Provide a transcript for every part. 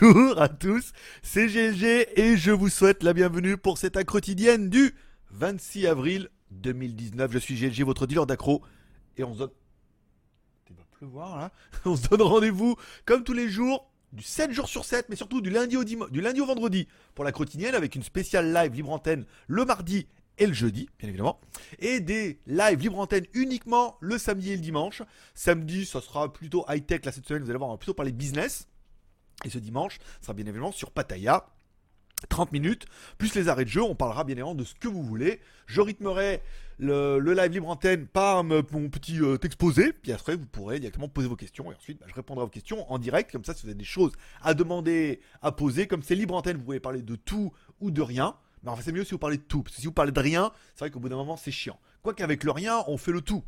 Bonjour à tous, c'est GLG et je vous souhaite la bienvenue pour cette quotidienne du 26 avril 2019. Je suis GLG, votre dealer d'accro et on se donne... Rendez-vous comme tous les jours du 7 jours sur 7, mais surtout du lundi au, du lundi au vendredi pour la quotidienne avec une spéciale live libre antenne le mardi et le jeudi, bien évidemment, et des lives libre antenne uniquement le samedi et le dimanche. Samedi, ça sera plutôt high tech là cette semaine, vous allez voir, on plutôt parler business. Et ce dimanche, sera bien évidemment sur Pattaya. 30 minutes, plus les arrêts de jeu, on parlera bien évidemment de ce que vous voulez. Je rythmerai le, live libre antenne par mon petit euh, exposé, puis après vous pourrez directement poser vos questions et ensuite bah, je répondrai à vos questions en direct, comme ça si vous avez des choses à demander, à poser, comme c'est libre antenne, vous pouvez parler de tout ou de rien. Mais enfin c'est mieux si vous parlez de tout, parce que si vous parlez de rien, c'est vrai qu'au bout d'un moment c'est chiant. Quoique avec le rien, on fait le tout.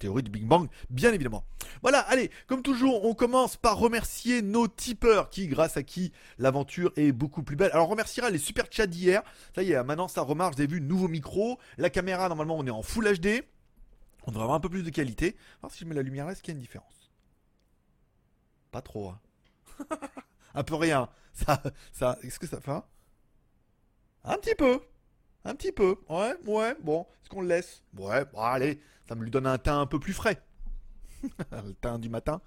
Théorie du Big Bang, bien évidemment. Voilà, allez, comme toujours, on commence par remercier nos tipeurs qui, grâce à qui l'aventure est beaucoup plus belle. Alors, on remerciera les super chats d'hier. Ça y est, maintenant ça remarche. Vous avez vu, nouveau micro. La caméra, normalement, on est en Full HD. On devrait avoir un peu plus de qualité. Alors, si je mets la lumière là, est-ce qu'il y a une différence? Pas trop, hein. un peu rien. Ça, ça, est-ce que ça fait un Un petit peu. Un petit peu. Ouais, ouais, bon. Est-ce qu'on le laisse? Ouais, bon, allez. Ça me lui donne un teint un peu plus frais. le teint du matin.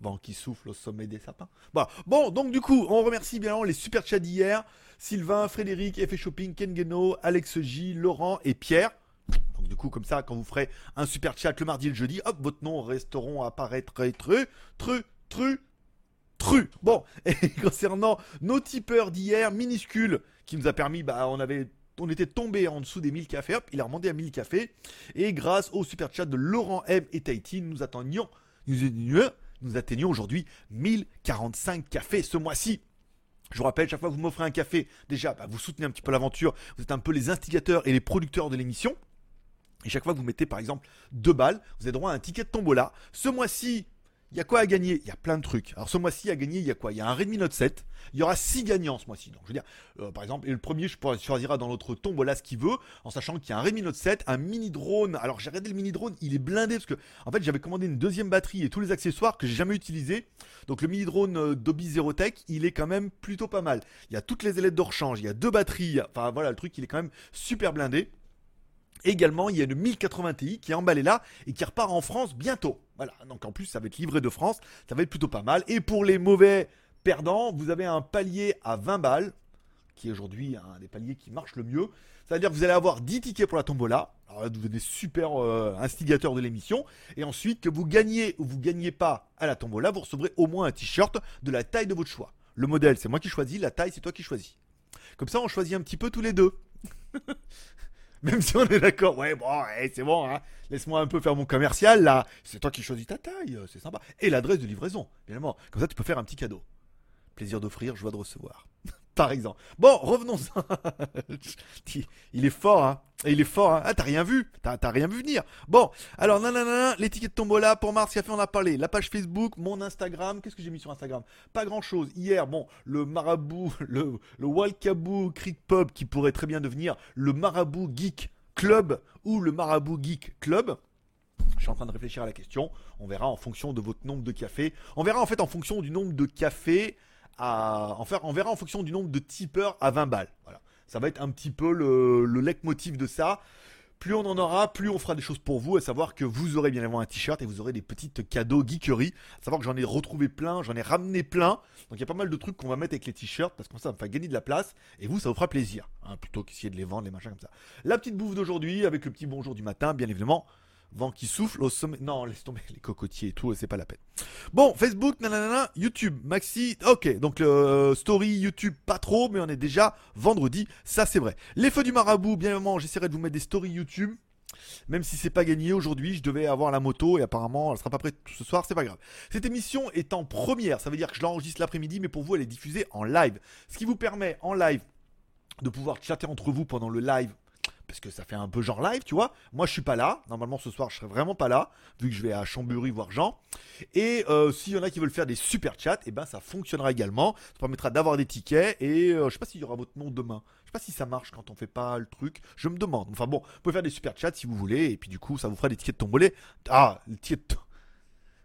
Vent qui souffle au sommet des sapins. Voilà. Bon, donc du coup, on remercie bien les super chats d'hier. Sylvain, Frédéric, Effet Shopping, Ken Guénaud, Alex J, Laurent et Pierre. Donc du coup, comme ça, quand vous ferez un super chat le mardi et le jeudi, hop, votre nom resteront apparaître tru, tru, tru, tru. Bon, et concernant nos tipeurs d'hier, minuscules, qui nous a permis, bah, on avait on était tombé en dessous des 1000 cafés, hop, il a remonté à 1000 cafés. Et grâce au super chat de Laurent M et Tahiti, nous atteignions, nous, nous atteignons aujourd'hui 1045 cafés ce mois-ci. Je vous rappelle, chaque fois que vous m'offrez un café, déjà, bah, vous soutenez un petit peu l'aventure, vous êtes un peu les instigateurs et les producteurs de l'émission. Et chaque fois que vous mettez par exemple deux balles, vous avez droit à un ticket de tombola. Ce mois-ci, il y a quoi à gagner? Il y a plein de trucs. Alors ce mois-ci à gagner, il y a quoi? Il y a un Redmi Note 7. Il y aura 6 gagnants ce mois-ci. Donc je veux dire, euh, par exemple, le premier, je choisira dans notre tombola ce qu'il veut, en sachant qu'il y a un Redmi Note 7, un mini drone. Alors j'ai regardé le mini drone, il est blindé parce que en fait j'avais commandé une deuxième batterie et tous les accessoires que j'ai jamais utilisés. Donc le mini drone euh, Dobby Zero Tech, il est quand même plutôt pas mal. Il y a toutes les ailettes de rechange, il y a deux batteries. Enfin voilà, le truc il est quand même super blindé. Également, il y a une 1080 Ti qui est emballée là et qui repart en France bientôt. Voilà, donc en plus, ça va être livré de France, ça va être plutôt pas mal. Et pour les mauvais perdants, vous avez un palier à 20 balles, qui est aujourd'hui un des paliers qui marche le mieux. C'est-à-dire que vous allez avoir 10 tickets pour la tombola. Alors vous devenez super euh, instigateur de l'émission. Et ensuite, que vous gagnez ou vous gagnez pas à la tombola, vous recevrez au moins un t-shirt de la taille de votre choix. Le modèle, c'est moi qui choisis, la taille, c'est toi qui choisis. Comme ça, on choisit un petit peu tous les deux. Même si on est d'accord, ouais, bon, ouais, c'est bon, hein. laisse-moi un peu faire mon commercial là. C'est toi qui choisis ta taille, euh, c'est sympa. Et l'adresse de livraison, évidemment. Comme ça, tu peux faire un petit cadeau. Plaisir d'offrir, joie de recevoir. Par exemple. Bon, revenons. il est fort, hein. Il est fort, hein. Ah, t'as rien vu. T'as rien vu venir. Bon, alors, nanana, l'étiquette tombola pour Mars, fait, on a parlé. La page Facebook, mon Instagram. Qu'est-ce que j'ai mis sur Instagram? Pas grand chose. Hier, bon, le marabout, le, le Walkaboo Creek Pub, qui pourrait très bien devenir le marabout Geek Club ou le marabout Geek Club. Je suis en train de réfléchir à la question. On verra en fonction de votre nombre de cafés. On verra en fait en fonction du nombre de cafés à. Enfin, on verra en fonction du nombre de tipeurs à 20 balles. Ça va être un petit peu le, le leitmotiv de ça. Plus on en aura, plus on fera des choses pour vous, à savoir que vous aurez bien évidemment un t-shirt et vous aurez des petites cadeaux geekery. À savoir que j'en ai retrouvé plein, j'en ai ramené plein. Donc il y a pas mal de trucs qu'on va mettre avec les t-shirts parce que ça, ça me gagner de la place et vous, ça vous fera plaisir. hein, plutôt qu'essayer de les vendre, les machins comme ça. La petite bouffe d'aujourd'hui avec le petit bonjour du matin, bien évidemment. Vent qui souffle au sommet. Non, laisse tomber les cocotiers et tout, c'est pas la peine. Bon, Facebook, nanana, YouTube, Maxi. Ok, donc le story YouTube, pas trop, mais on est déjà vendredi, ça c'est vrai. Les feux du marabout, bien évidemment, j'essaierai de vous mettre des stories YouTube. Même si c'est pas gagné aujourd'hui, je devais avoir la moto et apparemment elle sera pas prête ce soir, c'est pas grave. Cette émission est en première, ça veut dire que je l'enregistre l'après-midi, mais pour vous elle est diffusée en live. Ce qui vous permet en live de pouvoir chatter entre vous pendant le live parce que ça fait un peu genre live, tu vois. Moi, je suis pas là. Normalement, ce soir, je serai vraiment pas là, vu que je vais à Chambury voir Jean. Et euh, s'il y en a qui veulent faire des super chats, et ben ça fonctionnera également. Ça permettra d'avoir des tickets. Et euh, je sais pas s'il y aura votre nom demain. Je sais pas si ça marche quand on fait pas le truc. Je me demande. Enfin bon, vous pouvez faire des super chats si vous voulez. Et puis du coup, ça vous fera des tickets de tombolé. Ah, le ticket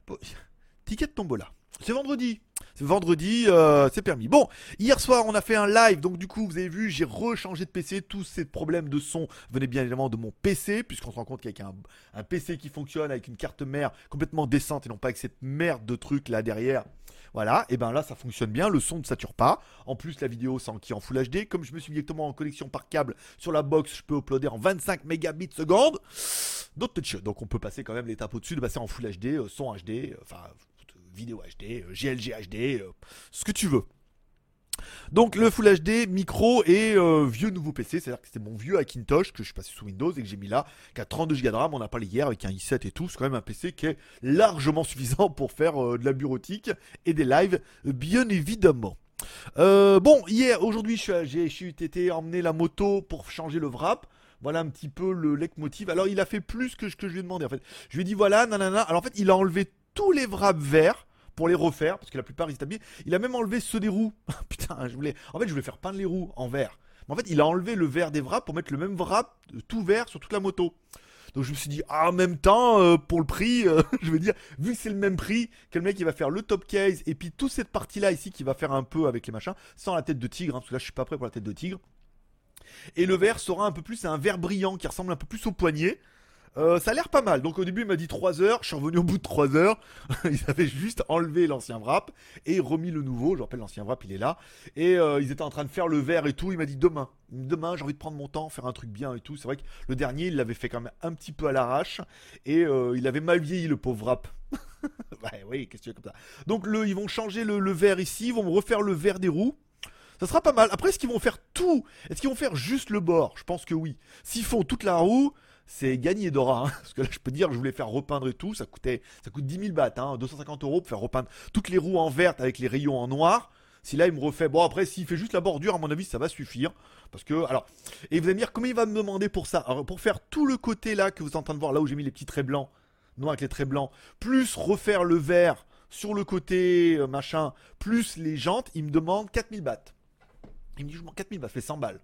de... Ticket de tombola. C'est vendredi. Vendredi, euh, c'est permis. Bon, hier soir, on a fait un live, donc du coup, vous avez vu, j'ai rechangé de PC. Tous ces problèmes de son venaient bien évidemment de mon PC, puisqu'on se rend compte qu'avec un, un PC qui fonctionne, avec une carte mère complètement décente et non pas avec cette merde de truc là derrière. Voilà, et ben là ça fonctionne bien, le son ne sature pas. En plus la vidéo c'est qui en Full HD. Comme je me suis directement en connexion par câble sur la box, je peux uploader en 25 mégabits seconde. Donc on peut passer quand même l'étape au-dessus de passer en Full HD, euh, son HD, euh, enfin vidéo HD, GLG HD, ce que tu veux. Donc le Full HD, micro et euh, vieux nouveau PC, c'est-à-dire que c'était mon vieux Hackintosh que je suis passé sous Windows et que j'ai mis là, qui a 32 Go de RAM, on a parlé hier avec un i7 et tout, c'est quand même un PC qui est largement suffisant pour faire euh, de la bureautique et des lives, bien évidemment. Euh, bon, hier, aujourd'hui, j'ai été emmener la moto pour changer le wrap. Voilà un petit peu le leitmotiv. Alors, il a fait plus que ce que je lui ai demandé en fait. Je lui ai dit voilà, nanana. Alors, en fait, il a enlevé tous les wraps verts pour les refaire, parce que la plupart ils étaient. Il a même enlevé ceux des roues. Putain, je voulais. En fait, je voulais faire peindre les roues en vert. Mais en fait, il a enlevé le vert des wraps pour mettre le même wrap euh, tout vert sur toute la moto. Donc je me suis dit, ah, en même temps, euh, pour le prix, euh, je veux dire, vu que c'est le même prix, que le mec il va faire le top case et puis toute cette partie là ici qui va faire un peu avec les machins, sans la tête de tigre, hein, parce que là je suis pas prêt pour la tête de tigre. Et le vert sera un peu plus, un vert brillant qui ressemble un peu plus au poignet. Euh, ça a l'air pas mal. Donc au début, il m'a dit 3 heures. Je suis revenu au bout de 3 heures. ils avaient juste enlevé l'ancien wrap et remis le nouveau. Je rappelle, l'ancien wrap, il est là. Et euh, ils étaient en train de faire le verre et tout. Il m'a dit demain. Demain, j'ai envie de prendre mon temps, faire un truc bien et tout. C'est vrai que le dernier, il l'avait fait quand même un petit peu à l'arrache. Et euh, il avait mal vieilli, le pauvre wrap. ouais, oui, qu'est-ce que tu veux comme ça. Donc le, ils vont changer le, verre ici. Ils vont refaire le verre des roues. Ça sera pas mal. Après, est-ce qu'ils vont faire tout? Est-ce qu'ils vont faire juste le bord? Je pense que oui. S'ils font toute la roue, c'est gagné Dora. Hein. Parce que là, je peux dire, je voulais faire repeindre et tout. Ça coûtait, ça coûte 10 000 bahts, hein, 250 euros pour faire repeindre toutes les roues en verte avec les rayons en noir. Si là, il me refait. Bon, après, s'il fait juste la bordure, à mon avis, ça va suffire. Parce que, alors, et vous allez me dire, comment il va me demander pour ça? Pour faire tout le côté là que vous êtes en train de voir, là où j'ai mis les petits traits blancs, noirs avec les traits blancs, plus refaire le vert sur le côté euh, machin, plus les jantes, il me demande 4000 bahts. Il me dit, je m'en 4000 bahts, ça fait 100 balles.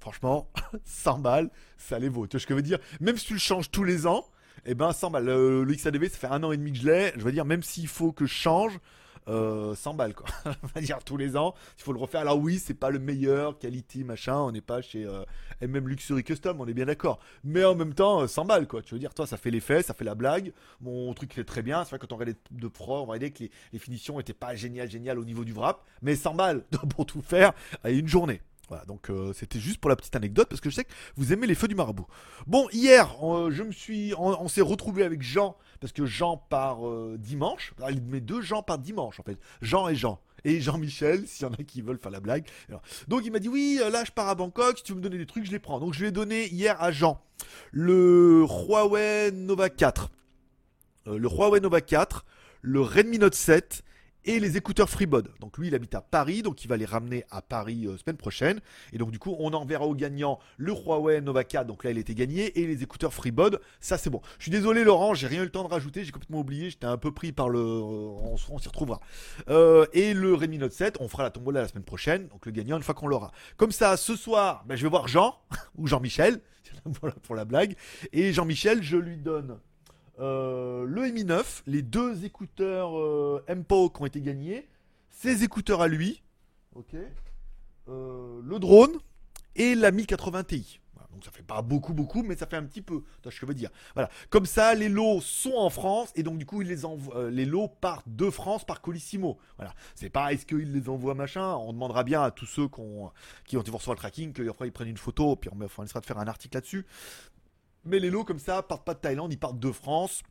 Franchement, 100 balles, ça les vaut. Tu vois ce que je veux dire? Même si tu le changes tous les ans, eh ben 100 balles. Le, XADV, ça fait un an et demi que je l'ai. Je veux dire, même s'il faut que je change, 100 euh, balles quoi. on va dire tous les ans, il faut le refaire. Alors oui, c'est pas le meilleur qualité machin, on n'est pas chez euh, MM Luxury Custom, on est bien d'accord. Mais en même temps, 100 balles quoi. Tu veux dire, toi, ça fait l'effet, ça fait la blague. Mon truc est très bien. C'est vrai quand on regardait de pro, on voyait que les, les finitions étaient pas géniales, géniales au niveau du wrap, mais 100 balles pour tout faire à une journée. Voilà, donc euh, c'était juste pour la petite anecdote parce que je sais que vous aimez les feux du marabout. Bon, hier, je me suis, on, s'est retrouvé avec Jean parce que Jean part euh, dimanche. Ah, met deux Jean par dimanche en fait, Jean et Jean. Et Jean-Michel, s'il y en a qui veulent faire la blague. donc il m'a dit oui, euh, là je pars à Bangkok, si tu veux me donner des trucs, je les prends. Donc je lui ai donné hier à Jean le Huawei Nova 4, le Huawei Nova 4, le Redmi Note 7 et les écouteurs FreeBud. Donc lui, il habite à Paris, donc il va les ramener à Paris euh, semaine prochaine. Et donc du coup, on enverra au gagnant le Huawei Nova 4, donc là il était gagné, et les écouteurs FreeBud. Ça c'est bon. Je suis désolé Laurent, j'ai rien eu le temps de rajouter, j'ai complètement oublié, j'étais un peu pris par le... On, s'y retrouvera. Euh, et le Redmi Note 7, on fera la tombola la semaine prochaine, donc le gagnant une fois qu'on l'aura. Comme ça, ce soir, ben, je vais voir Jean, ou Jean-Michel, voilà pour la blague. Et Jean-Michel, je lui donne euh, le Mi 9, les deux écouteurs euh, MPO qui ont été gagnés, ses écouteurs à lui, euh, le drone et la 1080 Ti. donc ça fait pas beaucoup beaucoup, mais ça fait un petit peu. ce que je veux dire. Voilà. Comme ça, les lots sont en France et donc du coup ils les envoient. les lots partent de France par Colissimo. Voilà. C'est pas est-ce qu'ils les envoient machin? On demandera bien à tous ceux qui ont ont recevoir le tracking qu'ils prennent une photo puis on, on essaiera de faire un article là-dessus. Mais les lots comme ça partent pas de Thaïlande, ils partent de France.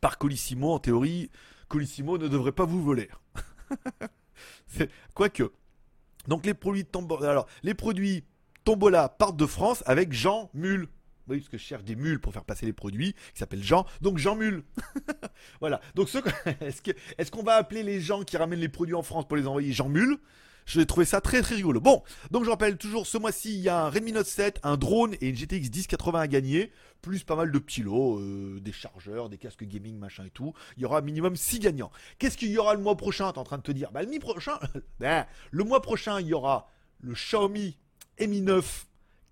Par Colissimo, en théorie, Colissimo ne devrait pas vous voler. Quoique. Donc les produits Tombola, les produits Tombola partent de France avec Jean Mule. Oui, parce que je cherche des mules pour faire passer les produits, qui s'appellent Jean. Donc Jean Mule. voilà. Donc est-ce qu'on va appeler les gens qui ramènent les produits en France pour les envoyer Jean Mule j'ai trouvé ça très très rigolo. Bon, donc je rappelle toujours, ce mois-ci, il y a un Redmi Note 7, un drone et une GTX 1080 à gagner, plus pas mal de petits lots, euh, des chargeurs, des casques gaming, machin et tout. Il y aura minimum 6 gagnants. Qu'est-ce qu'il y aura le mois prochain? T'es en train de te dire Bah le mois prochain, ben, le mois prochain, il y aura le Xiaomi Mi 9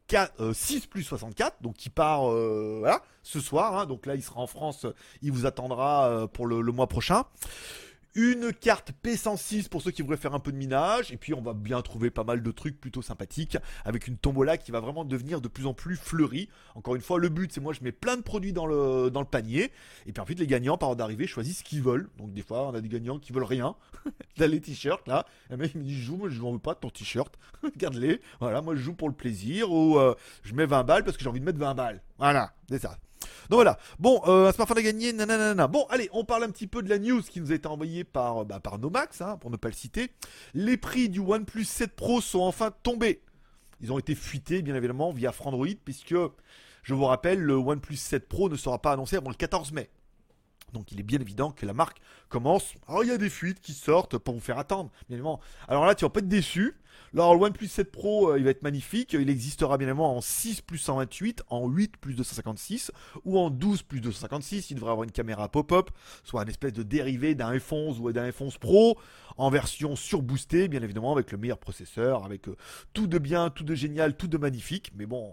4, 6 plus 64, donc qui part euh, ce soir. Hein. donc là, il sera en France, il vous attendra euh, pour le mois prochain. Une carte P106 pour ceux qui voudraient faire un peu de minage, et puis on va bien trouver pas mal de trucs plutôt sympathiques, avec une tombola qui va vraiment devenir de plus en plus fleurie. Encore une fois, le but c'est moi je mets plein de produits dans le, dans le panier, et puis ensuite les gagnants par ordre d'arrivée choisissent ce qu'ils veulent. Donc des fois on a des gagnants qui veulent rien, là les t-shirts là, et mec il me dit je joue, moi je n'en veux pas de ton t-shirt, garde-les, voilà, moi je joue pour le plaisir, ou euh, je mets 20 balles parce que j'ai envie de mettre 20 balles. Voilà, c'est ça. Donc voilà. Bon, euh, un smartphone à gagner, nanana. Bon, allez, on parle un petit peu de la news qui nous a été envoyée par, euh, bah, par Nomax, hein, pour ne pas le citer. Les prix du OnePlus 7 Pro sont enfin tombés. Ils ont été fuités, bien évidemment, via Frandroid, puisque, je vous rappelle, le OnePlus 7 Pro ne sera pas annoncé avant le 14 mai. Donc il est bien évident que la marque commence. Alors il y a des fuites qui sortent pour vous faire attendre, bien évidemment. Alors là, tu vas pas être déçu. Alors le OnePlus 7 Pro, euh, il va être magnifique. Il existera bien évidemment en 6 plus 128, en 8 plus 256 ou en 12 plus 256. Il devrait avoir une caméra pop-up, soit un espèce de dérivé d'un F11 ou d'un F11 Pro en version surboostée, bien évidemment, avec le meilleur processeur, avec euh, tout de bien, tout de génial, tout de magnifique. Mais bon,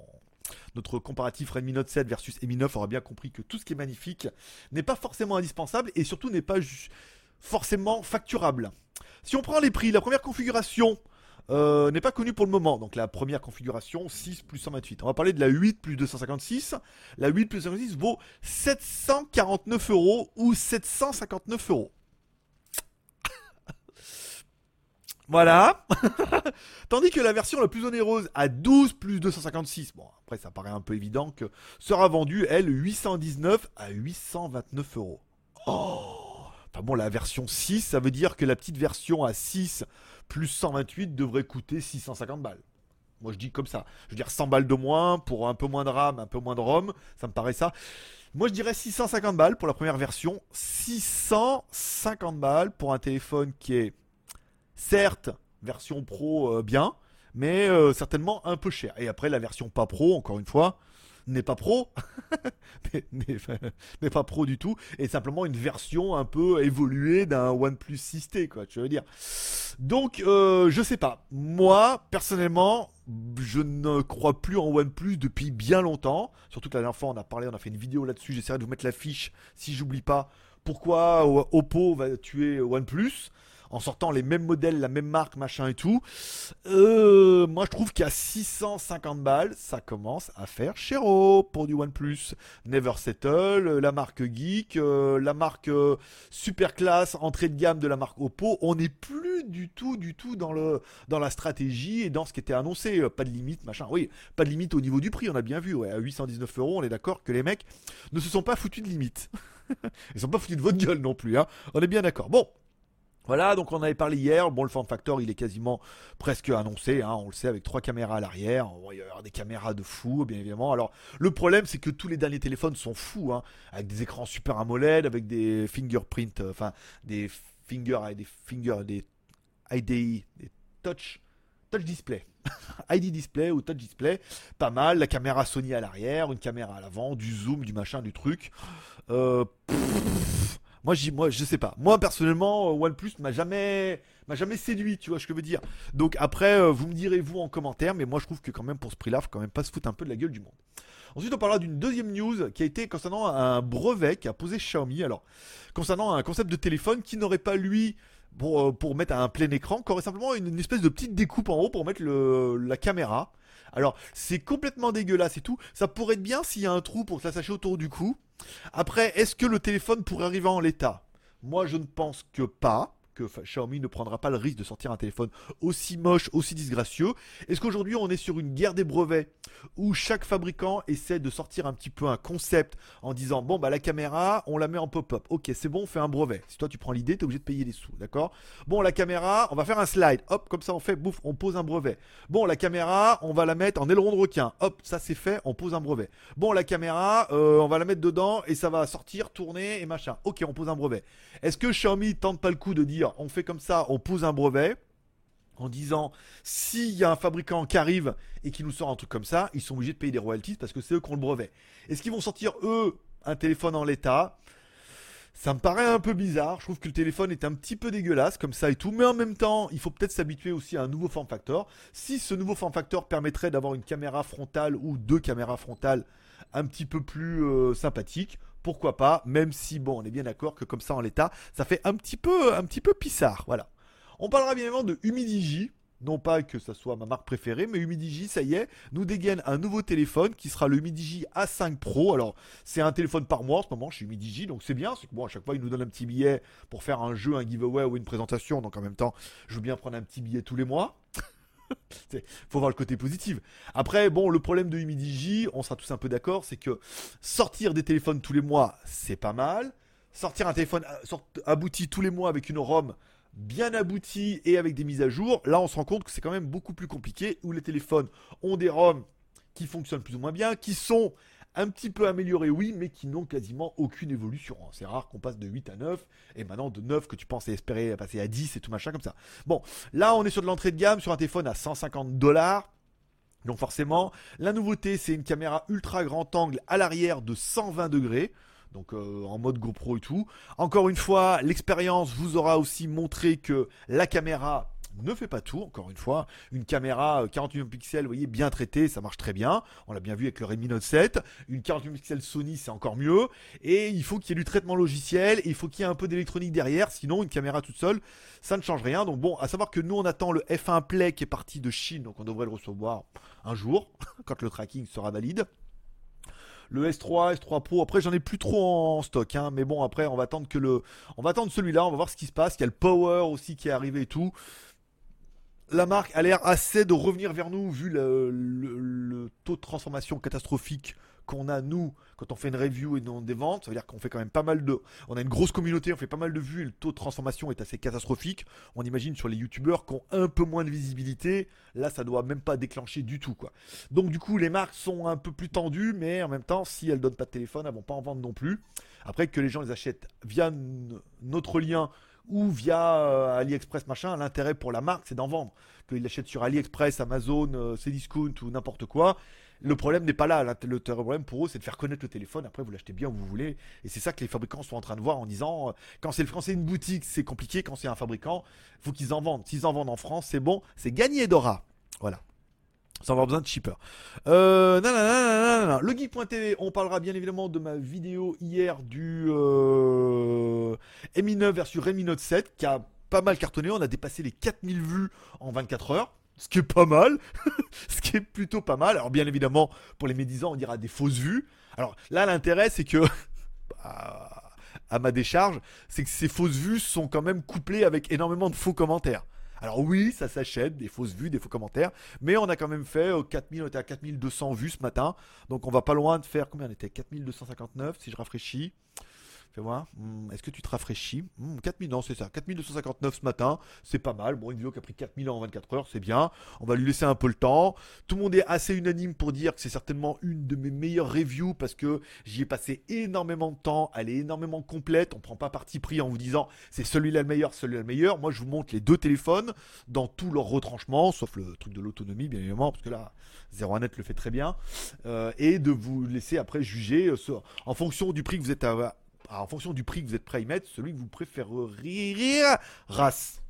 notre comparatif Redmi Note 7 versus Mi 9 aura bien compris que tout ce qui est magnifique n'est pas forcément indispensable et surtout n'est pas forcément facturable. Si on prend les prix, la première configuration euh, n'est pas connue pour le moment. Donc la première configuration 6 plus 128. On va parler de la 8 plus 256. La 8 plus 256 vaut 749 euros ou 759 euros. Voilà. Tandis que la version la plus onéreuse à 12 plus 256, bon après ça paraît un peu évident que sera vendue elle 819 à 829 euros. Oh Enfin bon la version 6 ça veut dire que la petite version à 6 plus 128 devrait coûter 650 balles. Moi je dis comme ça. Je veux dire 100 balles de moins pour un peu moins de RAM, un peu moins de ROM, ça me paraît ça. Moi je dirais 650 balles pour la première version, 650 balles pour un téléphone qui est Certes, version pro euh, bien, mais euh, certainement un peu cher. Et après, la version pas pro, encore une fois, n'est pas pro, n'est pas pro du tout, et simplement une version un peu évoluée d'un OnePlus 6T, quoi, tu veux dire. Donc, euh, je sais pas. Moi, personnellement, je ne crois plus en OnePlus depuis bien longtemps. Surtout que la dernière fois, on a parlé, on a fait une vidéo là-dessus. J'essaierai de vous mettre la fiche si j'oublie pas. Pourquoi Oppo va tuer OnePlus? En sortant les mêmes modèles, la même marque, machin et tout. Euh, moi, je trouve qu'à 650 balles, ça commence à faire chéro pour du OnePlus. Never Settle, euh, la marque Geek, euh, la marque super classe, entrée de gamme de la marque Oppo. On n'est plus du tout, du tout dans, la stratégie et dans ce qui était annoncé. Pas de limite, machin. Oui, pas de limite au niveau du prix, on a bien vu. À 819 euros, on est d'accord que les mecs ne se sont pas foutus de limite. Ils sont pas foutus de votre gueule non plus, hein. On est bien d'accord. Bon, voilà, donc on avait parlé hier. Bon, le form factor, il est quasiment presque annoncé. Hein, on le sait, avec trois caméras à l'arrière. Va y avoir des caméras de fou, bien évidemment. Alors, le problème, c'est que tous les derniers téléphones sont fous, hein, avec des écrans super AMOLED, avec des fingerprint, euh, enfin, des finger, des finger, des IDI, des touch, touch display. ID display ou touch display, pas mal. La caméra Sony à l'arrière, une caméra à l'avant, du zoom, du machin, du truc. Euh, moi, moi, je sais pas. Moi, personnellement, euh, OnePlus m'a jamais, m'a jamais séduit, tu vois ce que je veux dire. Donc après, euh, vous me direz vous en commentaire, mais moi, je trouve que quand même pour ce prix-là, faut quand même pas se foutre un peu de la gueule du monde. Ensuite, on parlera d'une deuxième news qui a été concernant un brevet qu'a posé Xiaomi. Alors, concernant un concept de téléphone qui n'aurait pas lui pour, euh, mettre un plein écran, qui aurait simplement une, espèce de petite découpe en haut pour mettre le, la caméra. Alors, c'est complètement dégueulasse et tout. Ça pourrait être bien s'il y a un trou pour que ça s'attacher autour du cou. Après, est-ce que le téléphone pourrait arriver en l'état? Moi, je ne pense que pas que Xiaomi ne prendra pas le risque de sortir un téléphone aussi moche, aussi disgracieux Est-ce qu'aujourd'hui on est sur une guerre des brevets où chaque fabricant essaie de sortir un petit peu un concept en disant bon bah la caméra on la met en pop-up, ok c'est bon on fait un brevet. Si toi tu prends l'idée t'es obligé de payer les sous, d'accord? Bon la caméra on va faire un slide, hop comme ça on fait bouffe on pose un brevet. Bon la caméra on va la mettre en aileron de requin, hop ça c'est fait on pose un brevet. Bon la caméra euh, on va la mettre dedans et ça va sortir, tourner et machin, ok on pose un brevet. Est-ce que Xiaomi tente pas le coup de dire on fait comme ça, on pose un brevet en disant s'il y a un fabricant qui arrive et qui nous sort un truc comme ça, ils sont obligés de payer des royalties parce que c'est eux qui ont le brevet. Est-ce qu'ils vont sortir eux un téléphone en l'état? Ça me paraît un peu bizarre. Je trouve que le téléphone est un petit peu dégueulasse comme ça et tout. Mais en même temps, il faut peut-être s'habituer aussi à un nouveau form factor. Si ce nouveau form factor permettrait d'avoir une caméra frontale ou deux caméras frontales un petit peu plus euh, sympathiques, pourquoi pas, même si bon, on est bien d'accord que comme ça en l'état, ça fait un petit peu, un petit peu pissard, voilà. On parlera bien évidemment de Humidigi, non pas que ça soit ma marque préférée, mais Humidigi, ça y est, nous dégaine un nouveau téléphone qui sera le Humidigi A5 Pro. Alors, c'est un téléphone par mois en ce moment chez Humidigi, donc c'est bien. C'est que bon, à chaque fois, il nous donne un petit billet pour faire un jeu, un giveaway ou une présentation. Donc en même temps, je veux bien prendre un petit billet tous les mois. faut voir le côté positif. Après, bon, le problème de Humidigi, on sera tous un peu d'accord, c'est que sortir des téléphones tous les mois, c'est pas mal. Sortir un téléphone euh, abouti tous les mois avec une ROM bien aboutie et avec des mises à jour, là on se rend compte que c'est quand même beaucoup plus compliqué, où les téléphones ont des ROM qui fonctionnent plus ou moins bien, qui sont un petit peu améliorés, oui, mais qui n'ont quasiment aucune évolution. Hein. C'est rare qu'on passe de 8 à 9, et maintenant de 9 que tu pensais espérer passer à 10 et tout machin comme ça. Bon, là on est sur de l'entrée de gamme, sur un téléphone à 150 dollars. Donc forcément, la nouveauté c'est une caméra ultra grand angle à l'arrière de 120 degrés donc euh, en mode GoPro et tout. Encore une fois, l'expérience vous aura aussi montré que la caméra ne fait pas tout, encore une fois. Une caméra 48 euh, pixels, vous voyez, bien traitée, ça marche très bien. On l'a bien vu avec le Redmi Note 7. Une 48 pixels Sony, c'est encore mieux. Et il faut qu'il y ait du traitement logiciel, il faut qu'il y ait un peu d'électronique derrière, sinon une caméra toute seule, ça ne change rien. Donc bon, à savoir que nous, on attend le F1 Play qui est parti de Chine, donc on devrait le recevoir un jour, quand le tracking sera valide le S3, S3 Pro. Après, j'en ai plus trop en stock, hein, mais bon, après, on va attendre que le, on va attendre celui-là, on va voir ce qui se passe. Il y a le Power aussi qui est arrivé et tout. La marque a l'air assez de revenir vers nous vu le taux de transformation catastrophique qu'on a nous quand on fait une review et non des ventes. Ça veut dire qu'on fait quand même pas mal de. On a une grosse communauté, on fait pas mal de vues et le taux de transformation est assez catastrophique. On imagine sur les youtubeurs qui ont un peu moins de visibilité. Là, ça doit même pas déclencher du tout, quoi. Donc, du coup, les marques sont un peu plus tendues, mais en même temps, si elles donnent pas de téléphone, elles vont pas en vendre non plus. Après, que les gens les achètent via notre lien ou via euh, AliExpress machin, l'intérêt pour la marque c'est d'en vendre. Qu'ils l'achètent sur AliExpress, Amazon, euh, Cdiscount ou n'importe quoi, le problème n'est pas là. Le problème pour eux, c'est de faire connaître le téléphone. Après, vous l'achetez bien où vous voulez. Et c'est ça que les fabricants sont en train de voir en disant euh, quand c'est une boutique, c'est compliqué. Quand c'est un fabricant, faut qu'ils en vendent. S'ils en vendent en France, c'est bon, c'est gagné Dora. Voilà. Sans avoir besoin de shipper. Euh, le geek.tv, on parlera bien évidemment de ma vidéo hier du euh, Mi 9 versus Redmi Note 7 qui a pas mal cartonné. On a dépassé les 4000 vues en 24 heures ce qui est pas mal, ce qui est plutôt pas mal. Alors bien évidemment, pour les médisants, on dira des fausses vues. Alors là, l'intérêt, c'est que, à ma décharge, c'est que ces fausses vues sont quand même couplées avec énormément de faux commentaires. Alors oui, ça s'achète, des fausses vues, des faux commentaires, mais on a quand même fait 4000, euh, on était à 4200 vues ce matin, donc on va pas loin de faire, combien on était? 4259 si je rafraîchis. Fais voir. Hmm, est-ce que tu te rafraîchis 4000, hmm, non, c'est ça. 4259 ce matin, c'est pas mal. Bon, une vidéo qui a pris 4000 ans en 24 heures, c'est bien. On va lui laisser un peu le temps. Tout le monde est assez unanime pour dire que c'est certainement une de mes meilleures reviews parce que j'y ai passé énormément de temps. Elle est énormément complète. On prend pas parti pris en vous disant c'est celui-là le meilleur, celui-là le meilleur. Moi, je vous montre les deux téléphones dans tous leurs retranchements, sauf le truc de l'autonomie, bien évidemment, parce que là, 01net le fait très bien. Euh, et de vous laisser après juger euh, en fonction du prix que vous êtes à en fonction du prix que vous êtes prêt à y mettre, celui que vous préféreriez, race.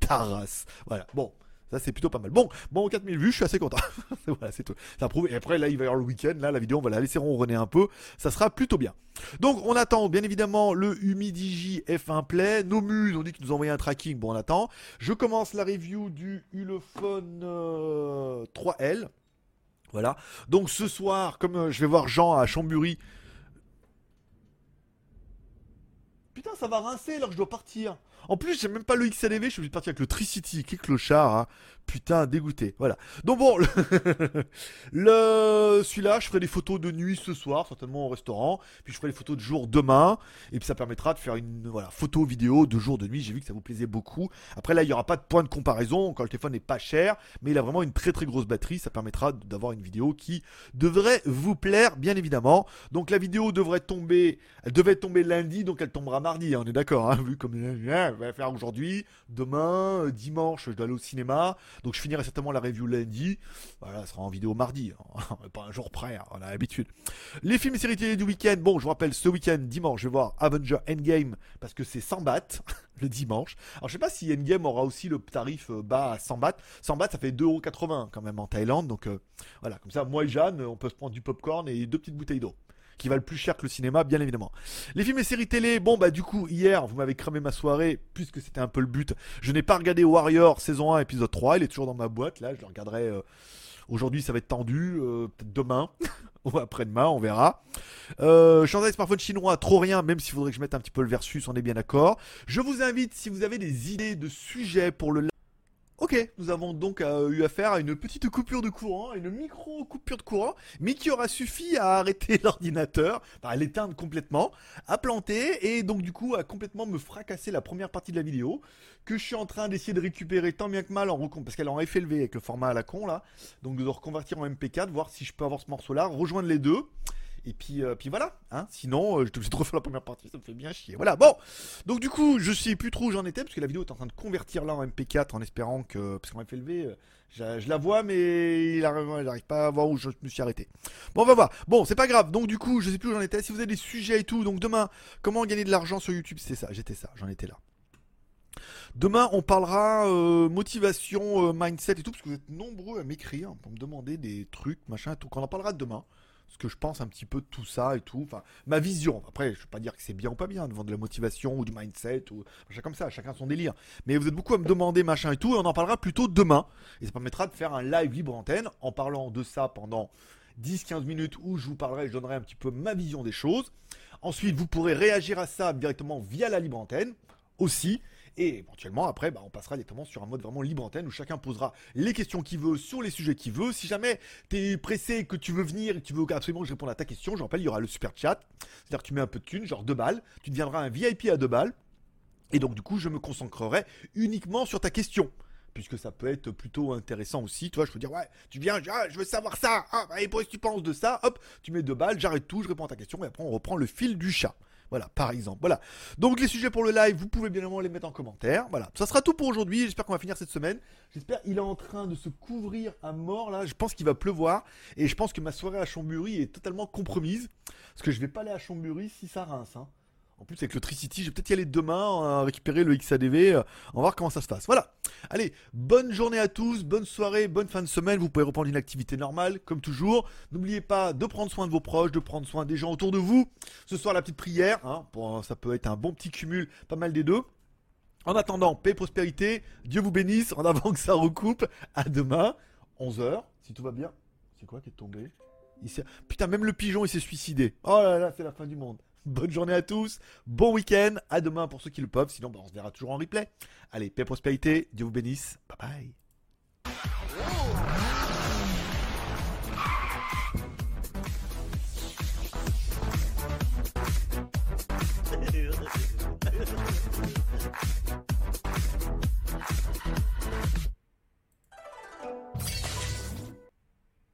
Ta race. Voilà. Bon. Ça, c'est plutôt pas mal. Bon, bon, 4000 vues, je suis assez content. voilà, c'est tout. Ça prouve. Et après, là, il va y avoir le week-end. Là, la vidéo, on va la laisser ronronner un peu. Ça sera plutôt bien. Donc, on attend, bien évidemment, le Humidigi F1 Play. Nos muses, on dit qu'ils nous envoyé un tracking. Bon, on attend. Je commence la review du Ulefone 3L. Euh, voilà. Donc, ce soir, comme euh, je vais voir Jean à Chambury, Putain, ça va rincer alors que je dois partir. En plus, j'ai même pas le XLV, je suis obligé de partir avec le Tricity, qui est clochard. Hein. Putain, dégoûté. Voilà. Donc bon, le, celui-là, je ferai des photos de nuit ce soir, certainement au restaurant. Puis je ferai des photos de jour demain. Et puis ça permettra de faire une voilà, photo vidéo de jour de nuit. J'ai vu que ça vous plaisait beaucoup. Après là, il n'y aura pas de point de comparaison quand le téléphone n'est pas cher, mais il a vraiment une très très grosse batterie. Ça permettra d'avoir une vidéo qui devrait vous plaire, bien évidemment. Donc la vidéo devrait tomber, elle devait tomber lundi, donc elle tombera mardi. Hein, on est d'accord, hein, vu comme elle va faire aujourd'hui, demain, euh, dimanche, je dois aller au cinéma. Donc je finirai certainement la review lundi. Voilà, ça sera en vidéo mardi. Hein. Pas un jour près, hein, on a l'habitude. Les films et séries télé du week-end. Bon, je vous rappelle, ce week-end, dimanche, je vais voir Avenger Endgame parce que c'est 100 bahts le dimanche. Alors je sais pas si Endgame aura aussi le tarif euh, bas à 100 bahts. 100 bahts, ça fait 2,80€ quand même en Thaïlande. Donc euh, voilà, comme ça, moi et Jeanne, on peut se prendre du popcorn et deux petites bouteilles d'eau. Qui valent plus cher que le cinéma, bien évidemment. Les films et séries télé, bon bah du coup hier vous m'avez cramé ma soirée puisque c'était un peu le but. Je n'ai pas regardé Warrior saison 1 épisode 3, il est toujours dans ma boîte là, je le regarderai. Euh, aujourd'hui ça va être tendu, euh, peut-être demain ou après-demain, on verra. Euh, en smartphone chinois, trop rien, même s'il faudrait que je mette un petit peu le versus, on est bien d'accord. Je vous invite, si vous avez des idées de sujets pour le Ok, nous avons donc euh, eu affaire à une petite coupure de courant, une micro coupure de courant, mais qui aura suffi à arrêter l'ordinateur, à l'éteindre complètement, à planter et donc du coup à complètement me fracasser la première partie de la vidéo que je suis en train d'essayer de récupérer tant bien que mal en parce qu'elle est en FLV avec le format à la con là, donc de reconvertir en MP4, voir si je peux avoir ce morceau là, rejoindre les deux. Et puis, euh, puis voilà, hein. Sinon, euh, je te de refaire la première partie, ça me fait bien chier. Voilà, bon. Donc du coup, je sais plus trop où j'en étais, parce que la vidéo est en train de convertir là en MP4 en espérant que. Parce qu'en FLV, euh, je, la vois, mais il n'arrive pas à voir où je me suis arrêté. Bon, on va voir. Bon, c'est pas grave. Donc du coup, je sais plus où j'en étais. Si vous avez des sujets et tout, donc demain, comment gagner de l'argent sur YouTube, c'était ça, j'étais ça, j'en étais là. Demain, on parlera motivation, mindset et tout, parce que vous êtes nombreux à m'écrire pour me demander des trucs, machin et tout. Quand on en parlera demain ce que je pense un petit peu de tout ça et tout. Enfin, ma vision. Après, je ne veux pas dire que c'est bien ou pas bien de de la motivation ou du mindset ou chacun comme ça, chacun son délire. Mais vous êtes beaucoup à me demander machin et tout, et on en parlera plutôt demain. Et ça permettra de faire un live libre antenne en parlant de ça pendant 10-15 minutes où je vous parlerai, je donnerai un petit peu ma vision des choses. Ensuite, vous pourrez réagir à ça directement via la libre antenne aussi. Et éventuellement, après, bah, on passera directement sur un mode vraiment libre antenne où chacun posera les questions qu'il veut sur les sujets qu'il veut. Si jamais tu es pressé, que tu veux venir et que tu veux absolument que je réponde à ta question, je rappelle, il y aura le super chat. C'est-à-dire tu mets un peu de thunes, genre 2 balles. Tu deviendras un VIP à 2 balles. Et donc, du coup, je me concentrerai uniquement sur ta question puisque ça peut être plutôt intéressant aussi. Tu vois, je peux dire, ouais, tu viens, ah, je veux savoir ça. Ah, et pour que tu penses de ça, hop, tu mets deux balles, j'arrête tout, je réponds à ta question, et après on reprend le fil du chat. Voilà, par exemple. Voilà. Donc les sujets pour le live, vous pouvez bien évidemment les mettre en commentaire. Voilà. Ça sera tout pour aujourd'hui. J'espère qu'on va finir cette semaine. J'espère qu'il est en train de se couvrir à mort là. Je pense qu'il va pleuvoir. Et je pense que ma soirée à Chambury est totalement compromise. Parce que je vais pas aller à Chambury si ça rince. Hein. En plus, avec le Tricity, je vais peut-être y aller demain, récupérer le XADV, euh, on va voir comment ça se passe. Voilà. Allez, bonne journée à tous, bonne soirée, bonne fin de semaine. Vous pouvez reprendre une activité normale, comme toujours. N'oubliez pas de prendre soin de vos proches, de prendre soin des gens autour de vous. Ce soir, la petite prière, hein, pour, ça peut être un bon petit cumul, pas mal des deux. En attendant, paix et prospérité, Dieu vous bénisse, en avant que ça recoupe. À demain, 11h, si tout va bien. C'est quoi qui est tombé? Putain, même le pigeon, il s'est suicidé. Oh là là, c'est la fin du monde. Bonne journée à tous, bon week-end, à demain pour ceux qui le peuvent, sinon bah, on se verra toujours en replay. Allez, paix prospérité, Dieu vous bénisse, bye bye.